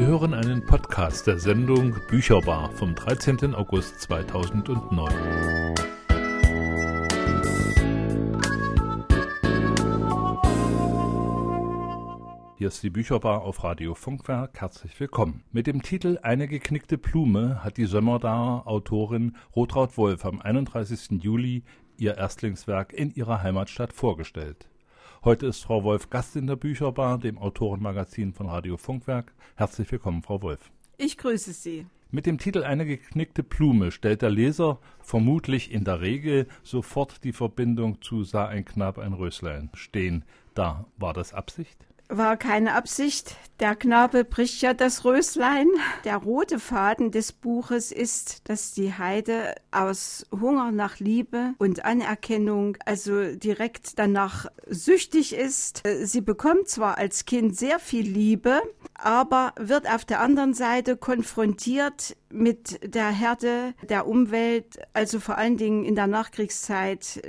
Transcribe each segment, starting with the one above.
Sie hören einen Podcast der Sendung Bücherbar vom 13. August 2009. Hier ist die Bücherbar auf Radio Funkwerk. Herzlich willkommen. Mit dem Titel Eine geknickte Blume hat die Sömmerdaer Autorin Rotraud Wolf am 31. Juli ihr Erstlingswerk in ihrer Heimatstadt vorgestellt. Heute ist Frau Wolf Gast in der Bücherbar, dem Autorenmagazin von Radio Funkwerk. Herzlich willkommen, Frau Wolf. Ich grüße Sie. Mit dem Titel Eine geknickte Blume stellt der Leser vermutlich in der Regel sofort die Verbindung zu Sah ein Knab ein Röslein stehen. Da war das Absicht? War keine Absicht. Der Knabe bricht ja das Röslein. Der rote Faden des Buches ist, dass die Heide aus Hunger nach Liebe und Anerkennung, also direkt danach süchtig ist. Sie bekommt zwar als Kind sehr viel Liebe, aber wird auf der anderen Seite konfrontiert mit der Härte der Umwelt, also vor allen Dingen in der Nachkriegszeit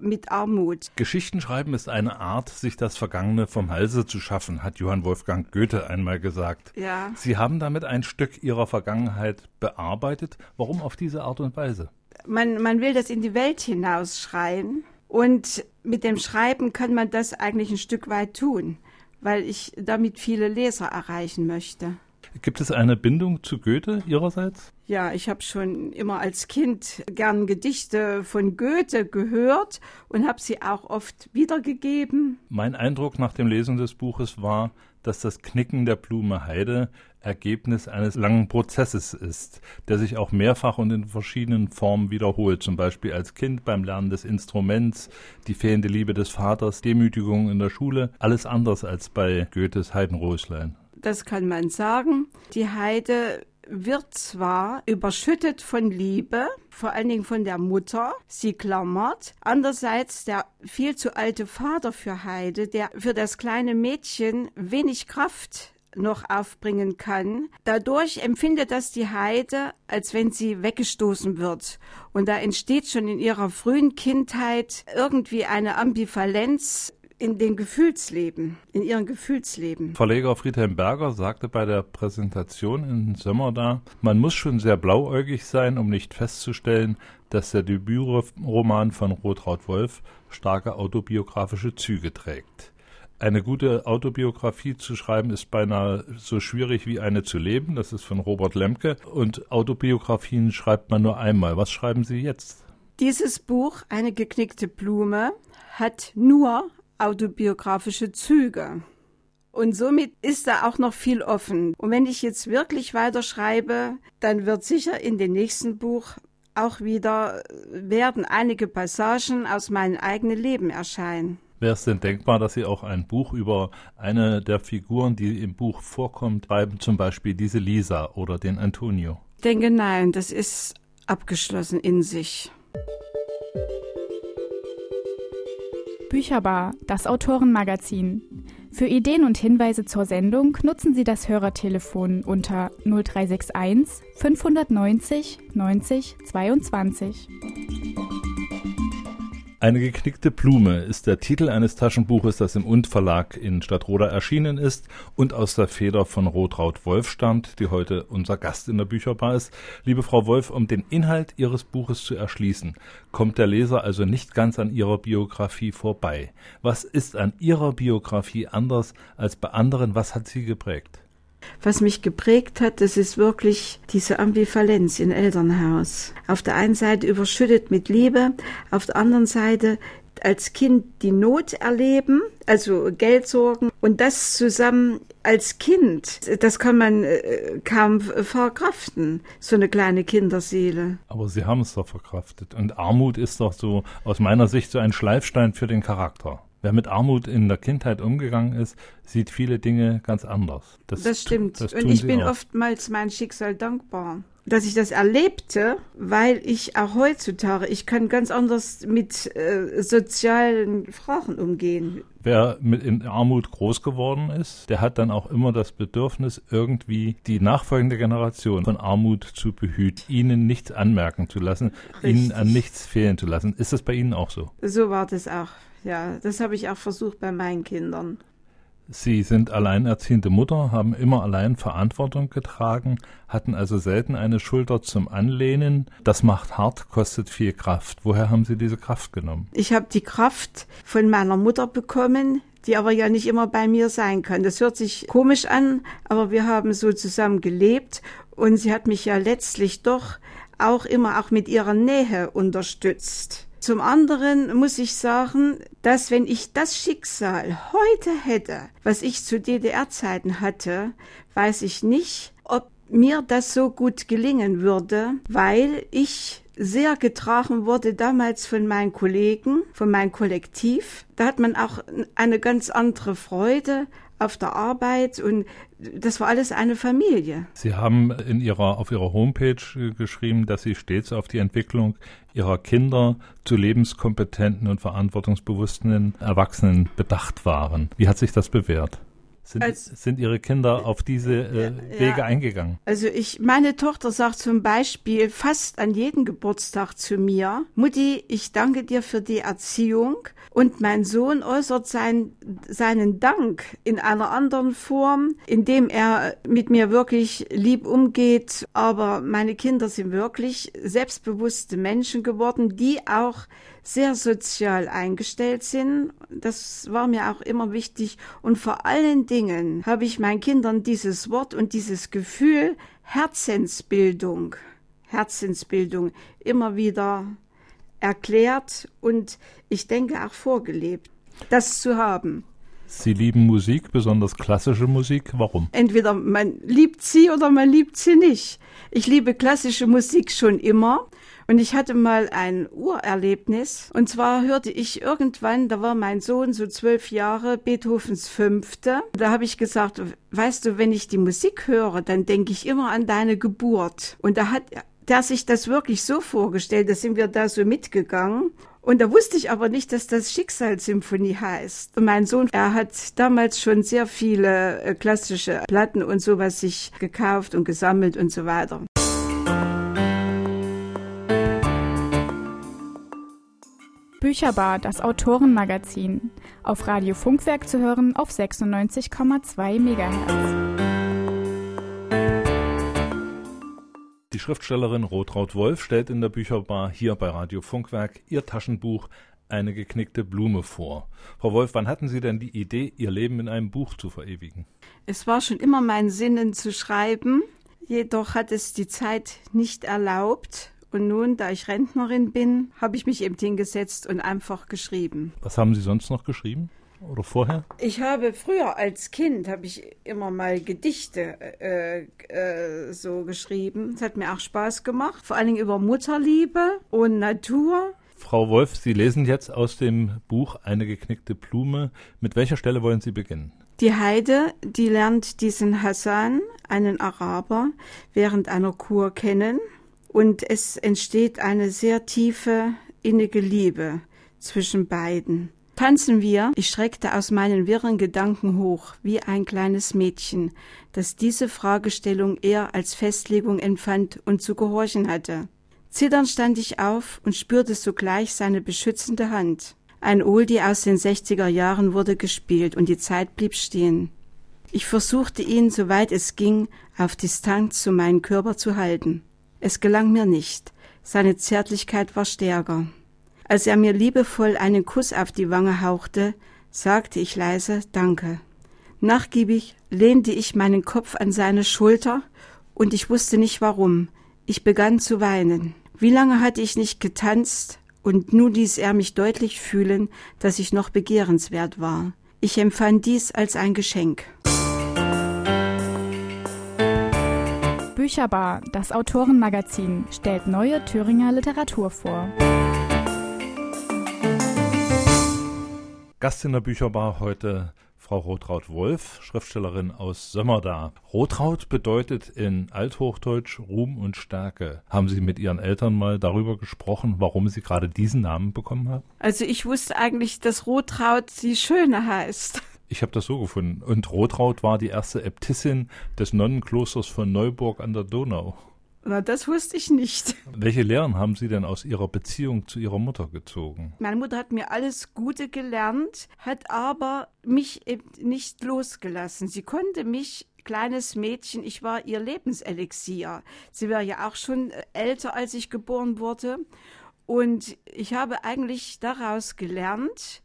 mit Armut. Geschichten schreiben ist eine Art, sich das Vergangene vom Halse zu schaffen, hat Johann Wolfgang Goethe einmal gesagt. Ja. Sie haben damit ein Stück Ihrer Vergangenheit bearbeitet. Warum auf diese Art und Weise? Man, man will das in die Welt hinausschreien und mit dem Schreiben kann man das eigentlich ein Stück weit tun, weil ich damit viele Leser erreichen möchte. Gibt es eine Bindung zu Goethe Ihrerseits? Ja, ich habe schon immer als Kind gern Gedichte von Goethe gehört und habe sie auch oft wiedergegeben. Mein Eindruck nach dem Lesen des Buches war, dass das Knicken der Blume Heide Ergebnis eines langen Prozesses ist, der sich auch mehrfach und in verschiedenen Formen wiederholt, zum Beispiel als Kind beim Lernen des Instruments, die fehlende Liebe des Vaters, Demütigung in der Schule, alles anders als bei Goethes Heidenröslein das kann man sagen. Die Heide wird zwar überschüttet von Liebe, vor allen Dingen von der Mutter, sie klammert. Andererseits der viel zu alte Vater für Heide, der für das kleine Mädchen wenig Kraft noch aufbringen kann. Dadurch empfindet das die Heide, als wenn sie weggestoßen wird. Und da entsteht schon in ihrer frühen Kindheit irgendwie eine Ambivalenz in den Gefühlsleben, in ihrem Gefühlsleben. Verleger Friedhelm Berger sagte bei der Präsentation in Sommer da, man muss schon sehr blauäugig sein, um nicht festzustellen, dass der Debütroman von Rotraud Wolf starke autobiografische Züge trägt. Eine gute Autobiografie zu schreiben ist beinahe so schwierig wie eine zu leben. Das ist von Robert Lemke. Und Autobiografien schreibt man nur einmal. Was schreiben Sie jetzt? Dieses Buch, Eine geknickte Blume, hat nur autobiografische Züge. Und somit ist da auch noch viel offen. Und wenn ich jetzt wirklich weiterschreibe, dann wird sicher in dem nächsten Buch auch wieder werden einige Passagen aus meinem eigenen Leben erscheinen. Wäre es denn denkbar, dass Sie auch ein Buch über eine der Figuren, die im Buch vorkommt, schreiben, zum Beispiel diese Lisa oder den Antonio? Ich denke nein, das ist abgeschlossen in sich. Bücherbar, das Autorenmagazin. Für Ideen und Hinweise zur Sendung nutzen Sie das Hörertelefon unter 0361 590 90 22. Eine geknickte Blume ist der Titel eines Taschenbuches, das im Und Verlag in Stadtroda erschienen ist und aus der Feder von Rotraud Wolf stammt, die heute unser Gast in der Bücherbar ist. Liebe Frau Wolf, um den Inhalt Ihres Buches zu erschließen, kommt der Leser also nicht ganz an Ihrer Biografie vorbei. Was ist an Ihrer Biografie anders als bei anderen? Was hat Sie geprägt? Was mich geprägt hat, das ist wirklich diese Ambivalenz im Elternhaus. Auf der einen Seite überschüttet mit Liebe, auf der anderen Seite als Kind die Not erleben, also Geldsorgen und das zusammen als Kind, das kann man äh, kaum verkraften, so eine kleine Kinderseele. Aber Sie haben es doch verkraftet. Und Armut ist doch so aus meiner Sicht so ein Schleifstein für den Charakter. Wer mit Armut in der Kindheit umgegangen ist, sieht viele Dinge ganz anders. Das, das stimmt. Das und ich bin auch. oftmals mein Schicksal dankbar, dass ich das erlebte, weil ich auch heutzutage, ich kann ganz anders mit äh, sozialen Fragen umgehen. Wer mit in Armut groß geworden ist, der hat dann auch immer das Bedürfnis, irgendwie die nachfolgende Generation von Armut zu behüten, ihnen nichts anmerken zu lassen, Richtig. ihnen an nichts fehlen zu lassen. Ist das bei Ihnen auch so? So war das auch ja, das habe ich auch versucht bei meinen Kindern. Sie sind alleinerziehende Mutter, haben immer allein Verantwortung getragen, hatten also selten eine Schulter zum Anlehnen. Das macht hart, kostet viel Kraft. Woher haben Sie diese Kraft genommen? Ich habe die Kraft von meiner Mutter bekommen, die aber ja nicht immer bei mir sein kann. Das hört sich komisch an, aber wir haben so zusammen gelebt und sie hat mich ja letztlich doch auch immer auch mit ihrer Nähe unterstützt. Zum anderen muss ich sagen, dass wenn ich das Schicksal heute hätte, was ich zu DDR-Zeiten hatte, weiß ich nicht, ob mir das so gut gelingen würde, weil ich sehr getragen wurde damals von meinen Kollegen, von meinem Kollektiv. Da hat man auch eine ganz andere Freude auf der Arbeit und das war alles eine Familie. Sie haben in ihrer, auf Ihrer Homepage geschrieben, dass Sie stets auf die Entwicklung Ihrer Kinder zu lebenskompetenten und verantwortungsbewussten Erwachsenen bedacht waren. Wie hat sich das bewährt? Sind, Als, sind Ihre Kinder auf diese äh, Wege ja, eingegangen? Also ich, meine Tochter sagt zum Beispiel fast an jedem Geburtstag zu mir, Mutti, ich danke dir für die Erziehung. Und mein Sohn äußert sein, seinen Dank in einer anderen Form, indem er mit mir wirklich lieb umgeht. Aber meine Kinder sind wirklich selbstbewusste Menschen geworden, die auch sehr sozial eingestellt sind. Das war mir auch immer wichtig. Und vor allen Dingen habe ich meinen Kindern dieses Wort und dieses Gefühl Herzensbildung, Herzensbildung immer wieder erklärt und ich denke auch vorgelebt, das zu haben. Sie lieben Musik, besonders klassische Musik. Warum? Entweder man liebt sie oder man liebt sie nicht. Ich liebe klassische Musik schon immer. Und ich hatte mal ein Urerlebnis. Und zwar hörte ich irgendwann, da war mein Sohn so zwölf Jahre, Beethovens Fünfte. Da habe ich gesagt, weißt du, wenn ich die Musik höre, dann denke ich immer an deine Geburt. Und da hat der sich das wirklich so vorgestellt, da sind wir da so mitgegangen. Und da wusste ich aber nicht, dass das Schicksalssymphonie heißt. Und mein Sohn, er hat damals schon sehr viele äh, klassische Platten und sowas sich gekauft und gesammelt und so weiter. Bücherbar, das Autorenmagazin. Auf Radio Funkwerk zu hören auf 96,2 MHz. Die Schriftstellerin Rotraud Wolf stellt in der Bücherbar hier bei Radio Funkwerk ihr Taschenbuch Eine geknickte Blume vor. Frau Wolf, wann hatten Sie denn die Idee, Ihr Leben in einem Buch zu verewigen? Es war schon immer mein Sinnen zu schreiben, jedoch hat es die Zeit nicht erlaubt. Und nun, da ich Rentnerin bin, habe ich mich eben hingesetzt und einfach geschrieben. Was haben Sie sonst noch geschrieben? Oder vorher? Ich habe früher als Kind habe ich immer mal Gedichte äh, äh, so geschrieben. Es hat mir auch Spaß gemacht, vor allen Dingen über Mutterliebe und Natur. Frau Wolf, Sie lesen jetzt aus dem Buch Eine geknickte Blume. Mit welcher Stelle wollen Sie beginnen? Die Heide, die lernt diesen Hassan, einen Araber, während einer Kur kennen und es entsteht eine sehr tiefe, innige Liebe zwischen beiden. Tanzen wir, ich schreckte aus meinen wirren Gedanken hoch, wie ein kleines Mädchen, das diese Fragestellung eher als Festlegung empfand und zu gehorchen hatte. Zitternd stand ich auf und spürte sogleich seine beschützende Hand. Ein Oldie aus den 60er Jahren wurde gespielt und die Zeit blieb stehen. Ich versuchte ihn, soweit es ging, auf Distanz zu meinem Körper zu halten. Es gelang mir nicht. Seine Zärtlichkeit war stärker. Als er mir liebevoll einen Kuss auf die Wange hauchte, sagte ich leise Danke. Nachgiebig lehnte ich meinen Kopf an seine Schulter, und ich wusste nicht warum. Ich begann zu weinen. Wie lange hatte ich nicht getanzt, und nun ließ er mich deutlich fühlen, dass ich noch begehrenswert war. Ich empfand dies als ein Geschenk. Bücherbar, das Autorenmagazin, stellt neue Thüringer Literatur vor. Gast in der Bücherbar heute Frau Rotraud Wolf, Schriftstellerin aus Sömmerda. Rotraud bedeutet in Althochdeutsch Ruhm und Stärke. Haben Sie mit Ihren Eltern mal darüber gesprochen, warum Sie gerade diesen Namen bekommen haben? Also ich wusste eigentlich, dass Rotraud die Schöne heißt. Ich habe das so gefunden. Und Rotraud war die erste Äbtissin des Nonnenklosters von Neuburg an der Donau. Na, das wusste ich nicht. Welche Lehren haben Sie denn aus Ihrer Beziehung zu Ihrer Mutter gezogen? Meine Mutter hat mir alles Gute gelernt, hat aber mich eben nicht losgelassen. Sie konnte mich kleines Mädchen, ich war ihr Lebenselixier. Sie war ja auch schon älter, als ich geboren wurde. Und ich habe eigentlich daraus gelernt,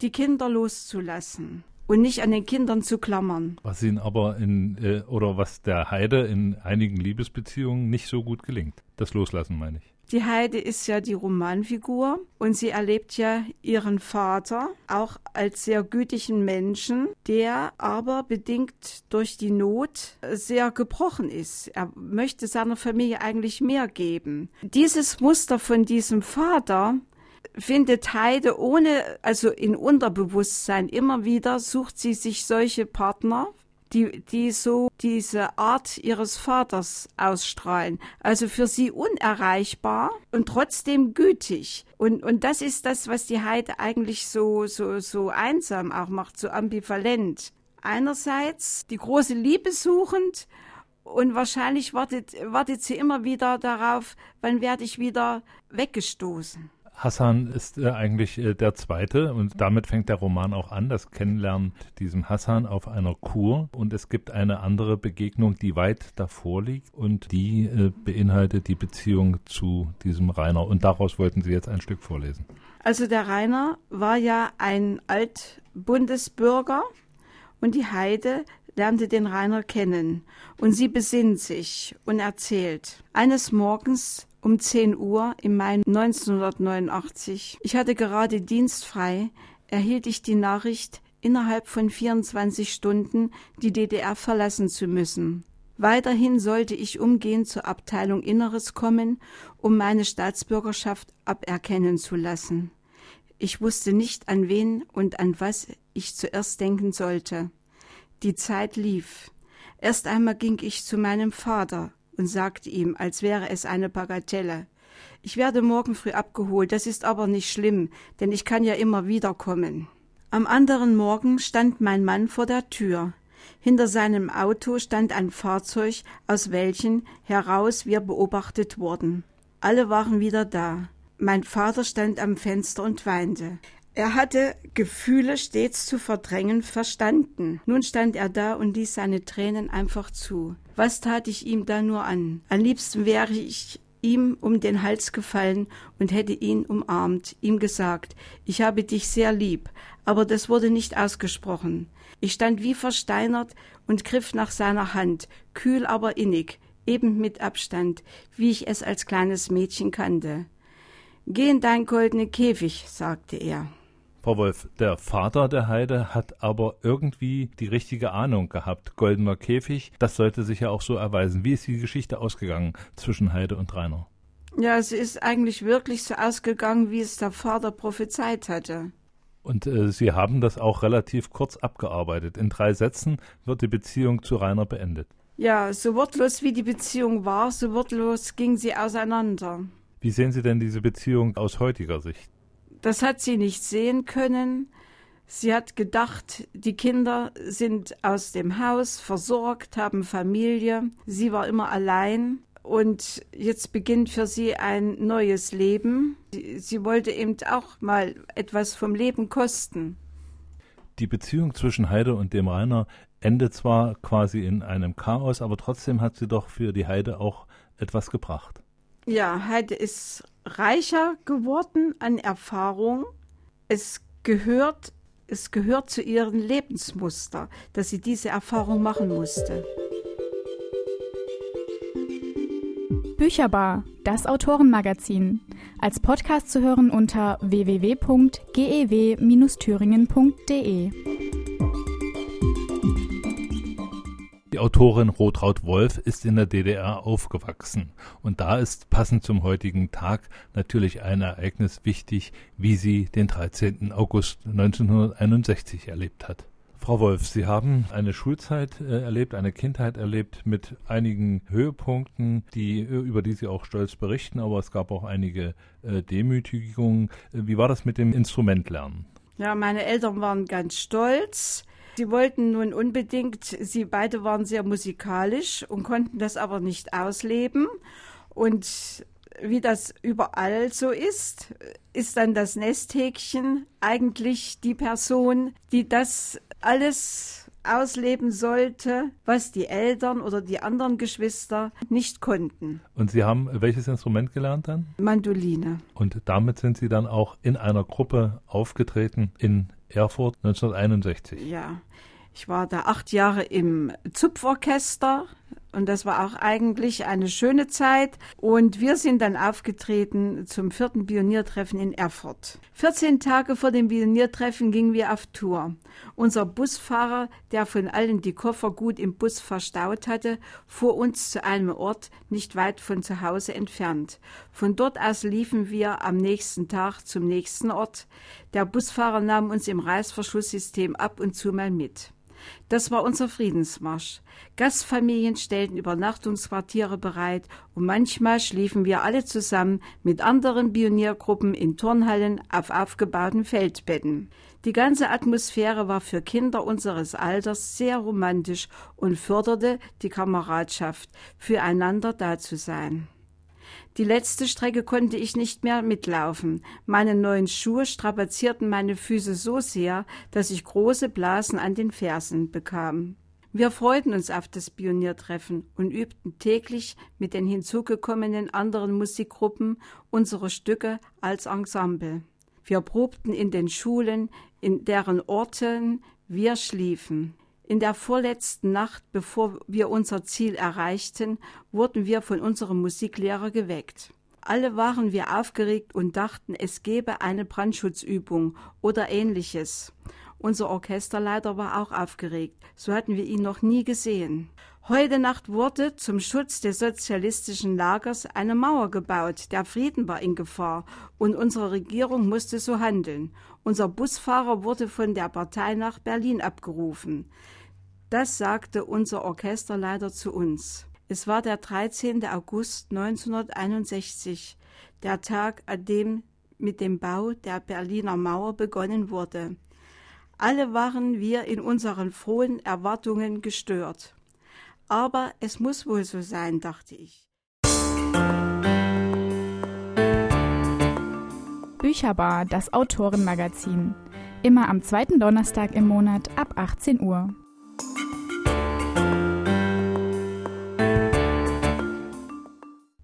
die Kinder loszulassen und nicht an den Kindern zu klammern. Was ihnen aber in äh, oder was der Heide in einigen Liebesbeziehungen nicht so gut gelingt. Das Loslassen meine ich. Die Heide ist ja die Romanfigur und sie erlebt ja ihren Vater auch als sehr gütigen Menschen, der aber bedingt durch die Not sehr gebrochen ist. Er möchte seiner Familie eigentlich mehr geben. Dieses Muster von diesem Vater findet Heide ohne, also in Unterbewusstsein immer wieder, sucht sie sich solche Partner, die, die so diese Art ihres Vaters ausstrahlen. Also für sie unerreichbar und trotzdem gütig. Und, und das ist das, was die Heide eigentlich so, so, so einsam auch macht, so ambivalent. Einerseits die große Liebe suchend und wahrscheinlich wartet, wartet sie immer wieder darauf, wann werde ich wieder weggestoßen. Hassan ist äh, eigentlich äh, der zweite und damit fängt der Roman auch an, das Kennenlernen diesem Hassan auf einer Kur und es gibt eine andere Begegnung, die weit davor liegt und die äh, beinhaltet die Beziehung zu diesem Rainer und daraus wollten Sie jetzt ein Stück vorlesen. Also der Rainer war ja ein Altbundesbürger und die Heide lernte den Rainer kennen und sie besinnt sich und erzählt. Eines Morgens um 10 Uhr im Mai 1989. Ich hatte gerade dienstfrei, erhielt ich die Nachricht, innerhalb von 24 Stunden die DDR verlassen zu müssen. Weiterhin sollte ich umgehend zur Abteilung Inneres kommen, um meine Staatsbürgerschaft aberkennen zu lassen. Ich wusste nicht, an wen und an was ich zuerst denken sollte. Die Zeit lief. Erst einmal ging ich zu meinem Vater, und sagte ihm, als wäre es eine Bagatelle. Ich werde morgen früh abgeholt, das ist aber nicht schlimm, denn ich kann ja immer wiederkommen. Am anderen Morgen stand mein Mann vor der Tür. Hinter seinem Auto stand ein Fahrzeug, aus welchem heraus wir beobachtet wurden. Alle waren wieder da. Mein Vater stand am Fenster und weinte. Er hatte Gefühle stets zu verdrängen verstanden. Nun stand er da und ließ seine Tränen einfach zu. Was tat ich ihm da nur an? Am liebsten wäre ich ihm um den Hals gefallen und hätte ihn umarmt, ihm gesagt, ich habe dich sehr lieb, aber das wurde nicht ausgesprochen. Ich stand wie versteinert und griff nach seiner Hand, kühl aber innig, eben mit Abstand, wie ich es als kleines Mädchen kannte. Geh in dein goldenen Käfig, sagte er. Frau Wolf, der Vater der Heide hat aber irgendwie die richtige Ahnung gehabt. Goldener Käfig, das sollte sich ja auch so erweisen. Wie ist die Geschichte ausgegangen zwischen Heide und Rainer? Ja, es ist eigentlich wirklich so ausgegangen, wie es der Vater prophezeit hatte. Und äh, Sie haben das auch relativ kurz abgearbeitet. In drei Sätzen wird die Beziehung zu Rainer beendet. Ja, so wortlos wie die Beziehung war, so wortlos ging sie auseinander. Wie sehen Sie denn diese Beziehung aus heutiger Sicht? Das hat sie nicht sehen können. Sie hat gedacht, die Kinder sind aus dem Haus, versorgt, haben Familie. Sie war immer allein. Und jetzt beginnt für sie ein neues Leben. Sie wollte eben auch mal etwas vom Leben kosten. Die Beziehung zwischen Heide und dem Rainer endet zwar quasi in einem Chaos, aber trotzdem hat sie doch für die Heide auch etwas gebracht. Ja, Heide ist reicher geworden an Erfahrung. Es gehört, es gehört zu ihrem Lebensmuster, dass sie diese Erfahrung machen musste. Bücherbar, das Autorenmagazin. Als Podcast zu hören unter www.gew-thüringen.de. Die Autorin Rotraud Wolf ist in der DDR aufgewachsen. Und da ist passend zum heutigen Tag natürlich ein Ereignis wichtig, wie sie den 13. August 1961 erlebt hat. Frau Wolf, Sie haben eine Schulzeit äh, erlebt, eine Kindheit erlebt mit einigen Höhepunkten, die, äh, über die Sie auch stolz berichten, aber es gab auch einige äh, Demütigungen. Wie war das mit dem Instrumentlernen? Ja, meine Eltern waren ganz stolz Sie wollten nun unbedingt, sie beide waren sehr musikalisch und konnten das aber nicht ausleben. Und wie das überall so ist, ist dann das Nesthäkchen eigentlich die Person, die das alles ausleben sollte, was die Eltern oder die anderen Geschwister nicht konnten. Und Sie haben welches Instrument gelernt dann? Mandoline. Und damit sind Sie dann auch in einer Gruppe aufgetreten in Erfurt 1961. Ja, ich war da acht Jahre im Zupforchester und das war auch eigentlich eine schöne Zeit. Und wir sind dann aufgetreten zum vierten Pioniertreffen in Erfurt. 14 Tage vor dem Pioniertreffen gingen wir auf Tour. Unser Busfahrer, der von allen die Koffer gut im Bus verstaut hatte, fuhr uns zu einem Ort nicht weit von zu Hause entfernt. Von dort aus liefen wir am nächsten Tag zum nächsten Ort. Der Busfahrer nahm uns im Reißverschlusssystem ab und zu mal mit. Das war unser Friedensmarsch. Gastfamilien stellten Übernachtungsquartiere bereit und manchmal schliefen wir alle zusammen mit anderen Pioniergruppen in Turnhallen auf aufgebauten Feldbetten. Die ganze Atmosphäre war für Kinder unseres Alters sehr romantisch und förderte die Kameradschaft, füreinander da zu sein. Die letzte Strecke konnte ich nicht mehr mitlaufen. Meine neuen Schuhe strapazierten meine Füße so sehr, dass ich große Blasen an den Fersen bekam. Wir freuten uns auf das Pioniertreffen und übten täglich mit den hinzugekommenen anderen Musikgruppen unsere Stücke als Ensemble. Wir probten in den Schulen, in deren Orten wir schliefen. In der vorletzten Nacht, bevor wir unser Ziel erreichten, wurden wir von unserem Musiklehrer geweckt. Alle waren wir aufgeregt und dachten, es gebe eine Brandschutzübung oder ähnliches. Unser Orchesterleiter war auch aufgeregt, so hatten wir ihn noch nie gesehen. Heute Nacht wurde zum Schutz des sozialistischen Lagers eine Mauer gebaut. Der Frieden war in Gefahr und unsere Regierung musste so handeln. Unser Busfahrer wurde von der Partei nach Berlin abgerufen. Das sagte unser Orchesterleiter zu uns. Es war der 13. August 1961, der Tag, an dem mit dem Bau der Berliner Mauer begonnen wurde. Alle waren wir in unseren frohen Erwartungen gestört. Aber es muss wohl so sein, dachte ich. Bücherbar, das Autorenmagazin. Immer am zweiten Donnerstag im Monat ab 18 Uhr.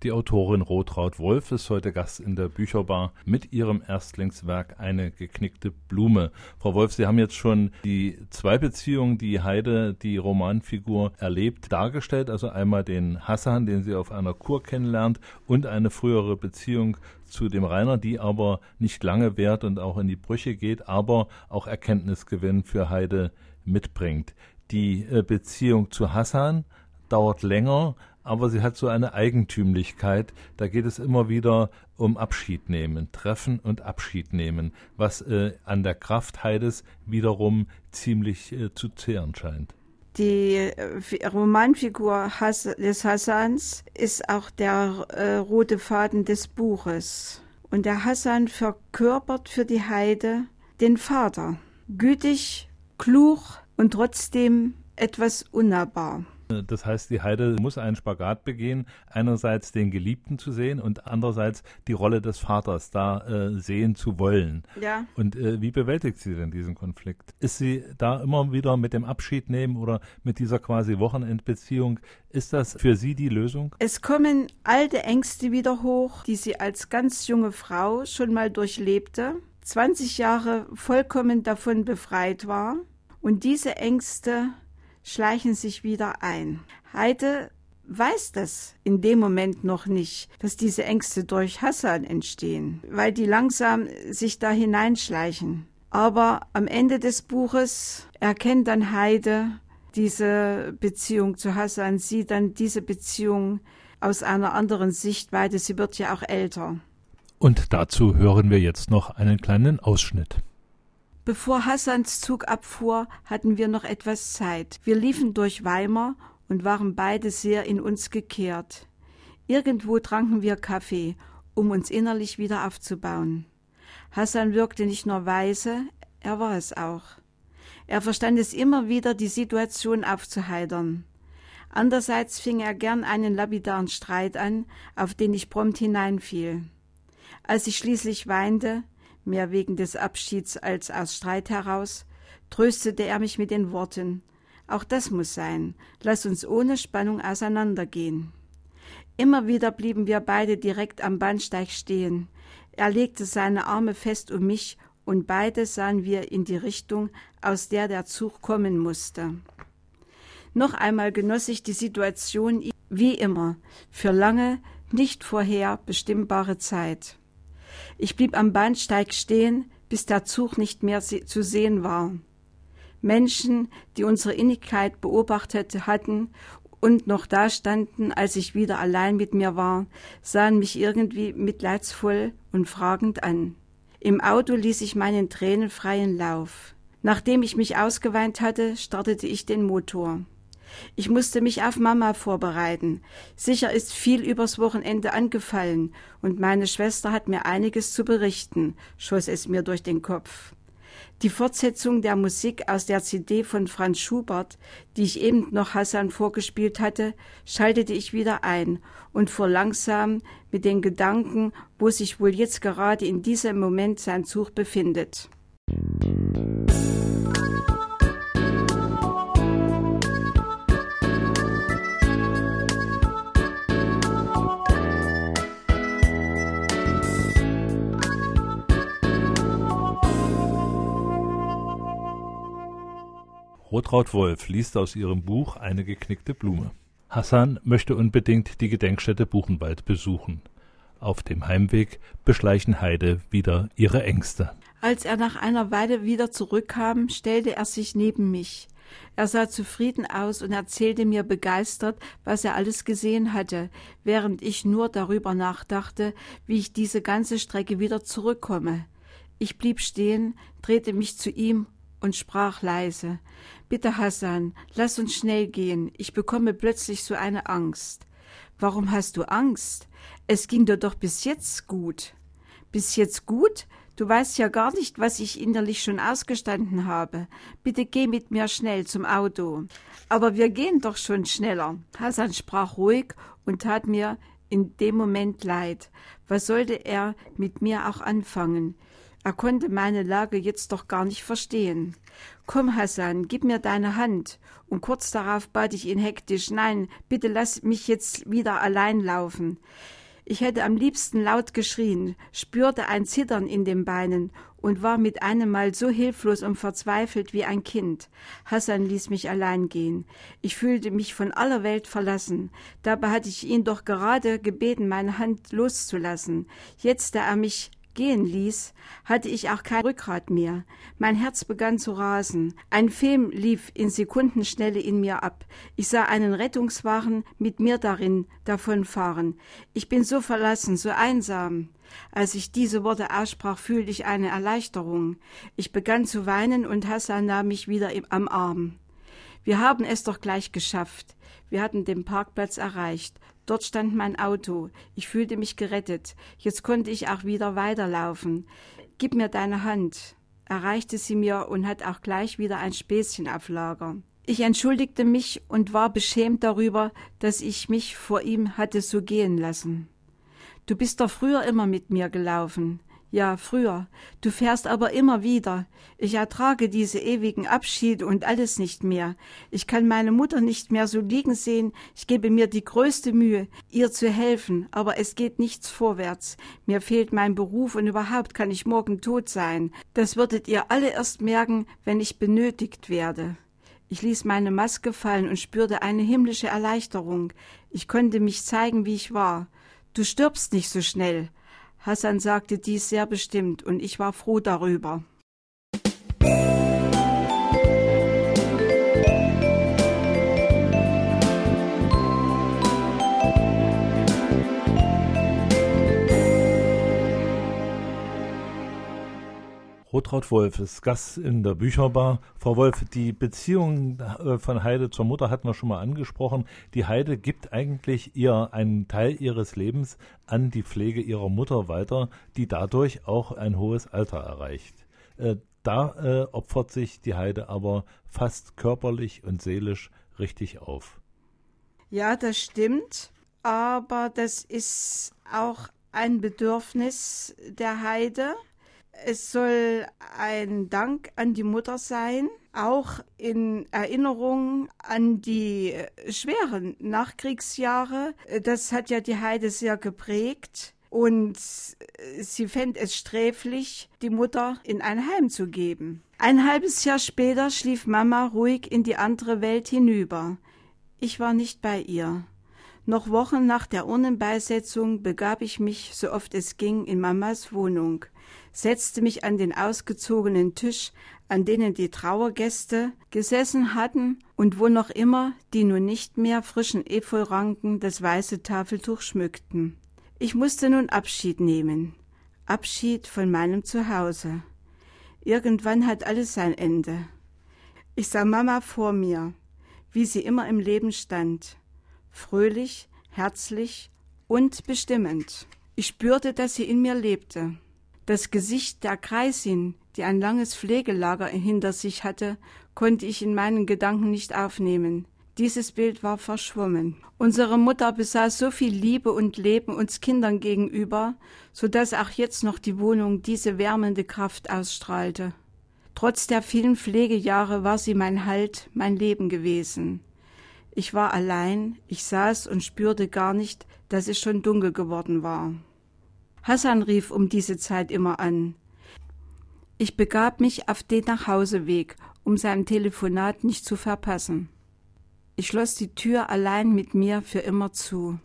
Die Autorin Rotraud Wolf ist heute Gast in der Bücherbar mit ihrem Erstlingswerk Eine geknickte Blume. Frau Wolf, Sie haben jetzt schon die zwei Beziehungen, die Heide, die Romanfigur, erlebt, dargestellt. Also einmal den Hassan, den sie auf einer Kur kennenlernt, und eine frühere Beziehung zu dem Rainer, die aber nicht lange währt und auch in die Brüche geht, aber auch Erkenntnisgewinn für Heide mitbringt. Die äh, Beziehung zu Hassan dauert länger, aber sie hat so eine Eigentümlichkeit. Da geht es immer wieder um Abschied nehmen, treffen und Abschied nehmen, was äh, an der Kraft Heides wiederum ziemlich äh, zu zehren scheint. Die äh, Romanfigur Has des Hassans ist auch der äh, rote Faden des Buches. Und der Hassan verkörpert für die Heide den Vater. Gütig, klug und trotzdem etwas unnahbar. Das heißt, die Heide muss einen Spagat begehen, einerseits den Geliebten zu sehen und andererseits die Rolle des Vaters da äh, sehen zu wollen. Ja. Und äh, wie bewältigt sie denn diesen Konflikt? Ist sie da immer wieder mit dem Abschied nehmen oder mit dieser quasi Wochenendbeziehung? Ist das für sie die Lösung? Es kommen alte Ängste wieder hoch, die sie als ganz junge Frau schon mal durchlebte, 20 Jahre vollkommen davon befreit war. Und diese Ängste schleichen sich wieder ein. Heide weiß das in dem Moment noch nicht, dass diese Ängste durch Hassan entstehen, weil die langsam sich da hineinschleichen. Aber am Ende des Buches erkennt dann Heide diese Beziehung zu Hassan, sieht dann diese Beziehung aus einer anderen Sichtweite. Sie wird ja auch älter. Und dazu hören wir jetzt noch einen kleinen Ausschnitt. Bevor Hassans Zug abfuhr, hatten wir noch etwas Zeit. Wir liefen durch Weimar und waren beide sehr in uns gekehrt. Irgendwo tranken wir Kaffee, um uns innerlich wieder aufzubauen. Hassan wirkte nicht nur weise, er war es auch. Er verstand es immer wieder, die Situation aufzuheitern. Andererseits fing er gern einen lapidaren Streit an, auf den ich prompt hineinfiel. Als ich schließlich weinte, mehr wegen des Abschieds als aus Streit heraus, tröstete er mich mit den Worten Auch das muss sein, lass uns ohne Spannung auseinandergehen. Immer wieder blieben wir beide direkt am Bahnsteig stehen. Er legte seine Arme fest um mich und beide sahen wir in die Richtung, aus der der Zug kommen musste. Noch einmal genoss ich die Situation wie immer, für lange, nicht vorher bestimmbare Zeit. Ich blieb am Bahnsteig stehen, bis der Zug nicht mehr zu sehen war. Menschen, die unsere Innigkeit beobachtet hatten und noch dastanden, als ich wieder allein mit mir war, sahen mich irgendwie mitleidsvoll und fragend an. Im Auto ließ ich meinen Tränen freien Lauf. Nachdem ich mich ausgeweint hatte, startete ich den Motor. Ich musste mich auf Mama vorbereiten. Sicher ist viel übers Wochenende angefallen, und meine Schwester hat mir einiges zu berichten, schoss es mir durch den Kopf. Die Fortsetzung der Musik aus der CD von Franz Schubert, die ich eben noch Hassan vorgespielt hatte, schaltete ich wieder ein und fuhr langsam mit den Gedanken, wo sich wohl jetzt gerade in diesem Moment sein Zug befindet. Rotraud Wolf liest aus ihrem Buch Eine geknickte Blume. Hassan möchte unbedingt die Gedenkstätte Buchenwald besuchen. Auf dem Heimweg beschleichen Heide wieder ihre Ängste. Als er nach einer Weile wieder zurückkam, stellte er sich neben mich. Er sah zufrieden aus und erzählte mir begeistert, was er alles gesehen hatte, während ich nur darüber nachdachte, wie ich diese ganze Strecke wieder zurückkomme. Ich blieb stehen, drehte mich zu ihm und sprach leise Bitte, Hassan, lass uns schnell gehen. Ich bekomme plötzlich so eine Angst. Warum hast du Angst? Es ging dir doch bis jetzt gut. Bis jetzt gut? Du weißt ja gar nicht, was ich innerlich schon ausgestanden habe. Bitte geh mit mir schnell zum Auto. Aber wir gehen doch schon schneller. Hassan sprach ruhig und tat mir in dem Moment leid. Was sollte er mit mir auch anfangen? Er konnte meine Lage jetzt doch gar nicht verstehen. Komm, Hassan, gib mir deine Hand. Und kurz darauf bat ich ihn hektisch, nein, bitte lass mich jetzt wieder allein laufen. Ich hätte am liebsten laut geschrien, spürte ein Zittern in den Beinen und war mit einem Mal so hilflos und verzweifelt wie ein Kind. Hassan ließ mich allein gehen. Ich fühlte mich von aller Welt verlassen. Dabei hatte ich ihn doch gerade gebeten, meine Hand loszulassen. Jetzt, da er mich gehen ließ, hatte ich auch kein Rückgrat mehr. Mein Herz begann zu rasen. Ein Film lief in Sekundenschnelle in mir ab. Ich sah einen Rettungswagen mit mir darin davonfahren. Ich bin so verlassen, so einsam. Als ich diese Worte aussprach, fühlte ich eine Erleichterung. Ich begann zu weinen und Hassan nahm mich wieder am Arm. Wir haben es doch gleich geschafft. Wir hatten den Parkplatz erreicht. Dort stand mein Auto. Ich fühlte mich gerettet. Jetzt konnte ich auch wieder weiterlaufen. Gib mir deine Hand. Erreichte sie mir und hat auch gleich wieder ein Späßchen auf Lager. Ich entschuldigte mich und war beschämt darüber, dass ich mich vor ihm hatte so gehen lassen. Du bist doch früher immer mit mir gelaufen. Ja, früher. Du fährst aber immer wieder. Ich ertrage diese ewigen Abschiede und alles nicht mehr. Ich kann meine Mutter nicht mehr so liegen sehen. Ich gebe mir die größte Mühe, ihr zu helfen, aber es geht nichts vorwärts. Mir fehlt mein Beruf und überhaupt kann ich morgen tot sein. Das würdet ihr alle erst merken, wenn ich benötigt werde. Ich ließ meine Maske fallen und spürte eine himmlische Erleichterung. Ich konnte mich zeigen, wie ich war. Du stirbst nicht so schnell. Hassan sagte dies sehr bestimmt, und ich war froh darüber. Rotraud Wolf ist Gast in der Bücherbar. Frau Wolf, die Beziehung äh, von Heide zur Mutter hatten wir schon mal angesprochen. Die Heide gibt eigentlich ihr einen Teil ihres Lebens an die Pflege ihrer Mutter weiter, die dadurch auch ein hohes Alter erreicht. Äh, Da äh, opfert sich die Heide aber fast körperlich und seelisch richtig auf. Ja, das stimmt, aber das ist auch ein Bedürfnis der Heide. Es soll ein Dank an die Mutter sein, auch in Erinnerung an die schweren Nachkriegsjahre. Das hat ja die Heide sehr geprägt. Und sie fände es sträflich, die Mutter in ein Heim zu geben. Ein halbes Jahr später schlief Mama ruhig in die andere Welt hinüber. Ich war nicht bei ihr. Noch Wochen nach der Urnenbeisetzung begab ich mich, so oft es ging, in Mamas Wohnung, setzte mich an den ausgezogenen Tisch, an denen die Trauergäste gesessen hatten und wo noch immer die nun nicht mehr frischen Efeuranken das weiße Tafeltuch schmückten. Ich musste nun Abschied nehmen. Abschied von meinem Zuhause. Irgendwann hat alles sein Ende. Ich sah Mama vor mir, wie sie immer im Leben stand, fröhlich, herzlich und bestimmend. Ich spürte, dass sie in mir lebte. Das Gesicht der Kreisin, die ein langes Pflegelager hinter sich hatte, konnte ich in meinen Gedanken nicht aufnehmen. Dieses Bild war verschwommen. Unsere Mutter besaß so viel Liebe und Leben uns Kindern gegenüber, so dass auch jetzt noch die Wohnung diese wärmende Kraft ausstrahlte. Trotz der vielen Pflegejahre war sie mein Halt, mein Leben gewesen. Ich war allein, ich saß und spürte gar nicht, dass es schon dunkel geworden war. Hassan rief um diese Zeit immer an. Ich begab mich auf den Nachhauseweg, um sein Telefonat nicht zu verpassen. Ich schloss die Tür allein mit mir für immer zu.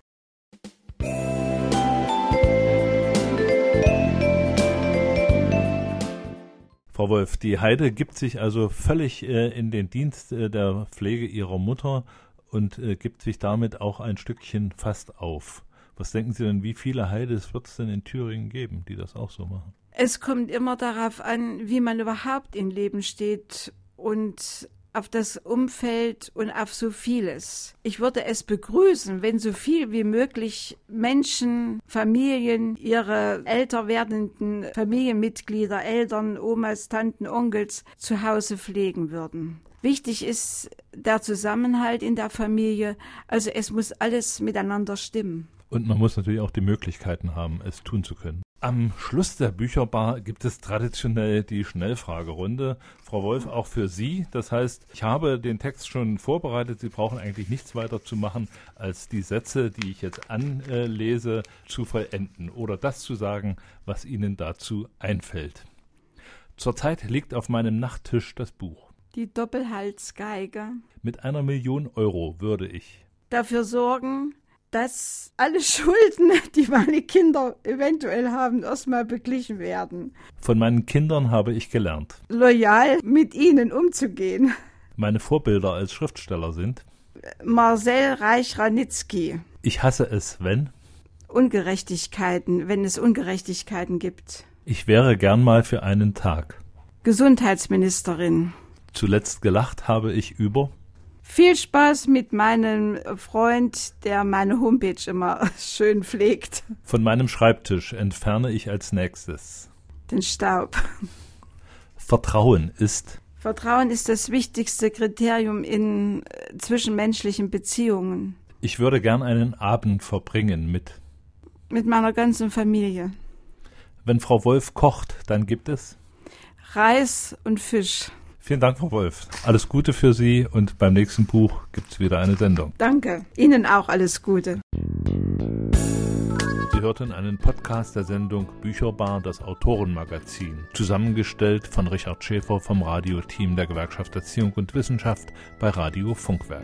Frau Wolf, die Heide gibt sich also völlig äh, in den Dienst äh, der Pflege ihrer Mutter und äh, gibt sich damit auch ein Stückchen fast auf. Was denken Sie denn, wie viele Heides wird es denn in Thüringen geben, die das auch so machen? Es kommt immer darauf an, wie man überhaupt im Leben steht und auf das Umfeld und auf so vieles. Ich würde es begrüßen, wenn so viel wie möglich Menschen, Familien, ihre älter werdenden Familienmitglieder, Eltern, Omas, Tanten, Onkels zu Hause pflegen würden. Wichtig ist der Zusammenhalt in der Familie, also es muss alles miteinander stimmen. Und man muss natürlich auch die Möglichkeiten haben, es tun zu können. Am Schluss der Bücherbar gibt es traditionell die Schnellfragerunde. Frau Wolf, auch für Sie. Das heißt, ich habe den Text schon vorbereitet. Sie brauchen eigentlich nichts weiter zu machen, als die Sätze, die ich jetzt anlese, zu vollenden oder das zu sagen, was Ihnen dazu einfällt. Zurzeit liegt auf meinem Nachttisch das Buch. Die Doppelhalsgeige. Mit einer Million Euro würde ich dafür sorgen, dass alle Schulden, die meine Kinder eventuell haben, erstmal beglichen werden. Von meinen Kindern habe ich gelernt. Loyal mit ihnen umzugehen. Meine Vorbilder als Schriftsteller sind Marcel Reich-Ranitzky. Ich hasse es, wenn Ungerechtigkeiten, wenn es Ungerechtigkeiten gibt. Ich wäre gern mal für einen Tag. Gesundheitsministerin. Zuletzt gelacht habe ich über viel Spaß mit meinem Freund, der meine Homepage immer schön pflegt. Von meinem Schreibtisch entferne ich als nächstes den Staub. Vertrauen ist Vertrauen ist das wichtigste Kriterium in äh, zwischenmenschlichen Beziehungen. Ich würde gern einen Abend verbringen mit mit meiner ganzen Familie. Wenn Frau Wolf kocht, dann gibt es Reis und Fisch. Vielen Dank, Frau Wolf. Alles Gute für Sie und beim nächsten Buch gibt es wieder eine Sendung. Danke. Ihnen auch alles Gute. Sie hörten einen Podcast der Sendung Bücherbar, das Autorenmagazin, zusammengestellt von Richard Schäfer vom Radioteam der Gewerkschaft Erziehung und Wissenschaft bei Radio Funkwerk.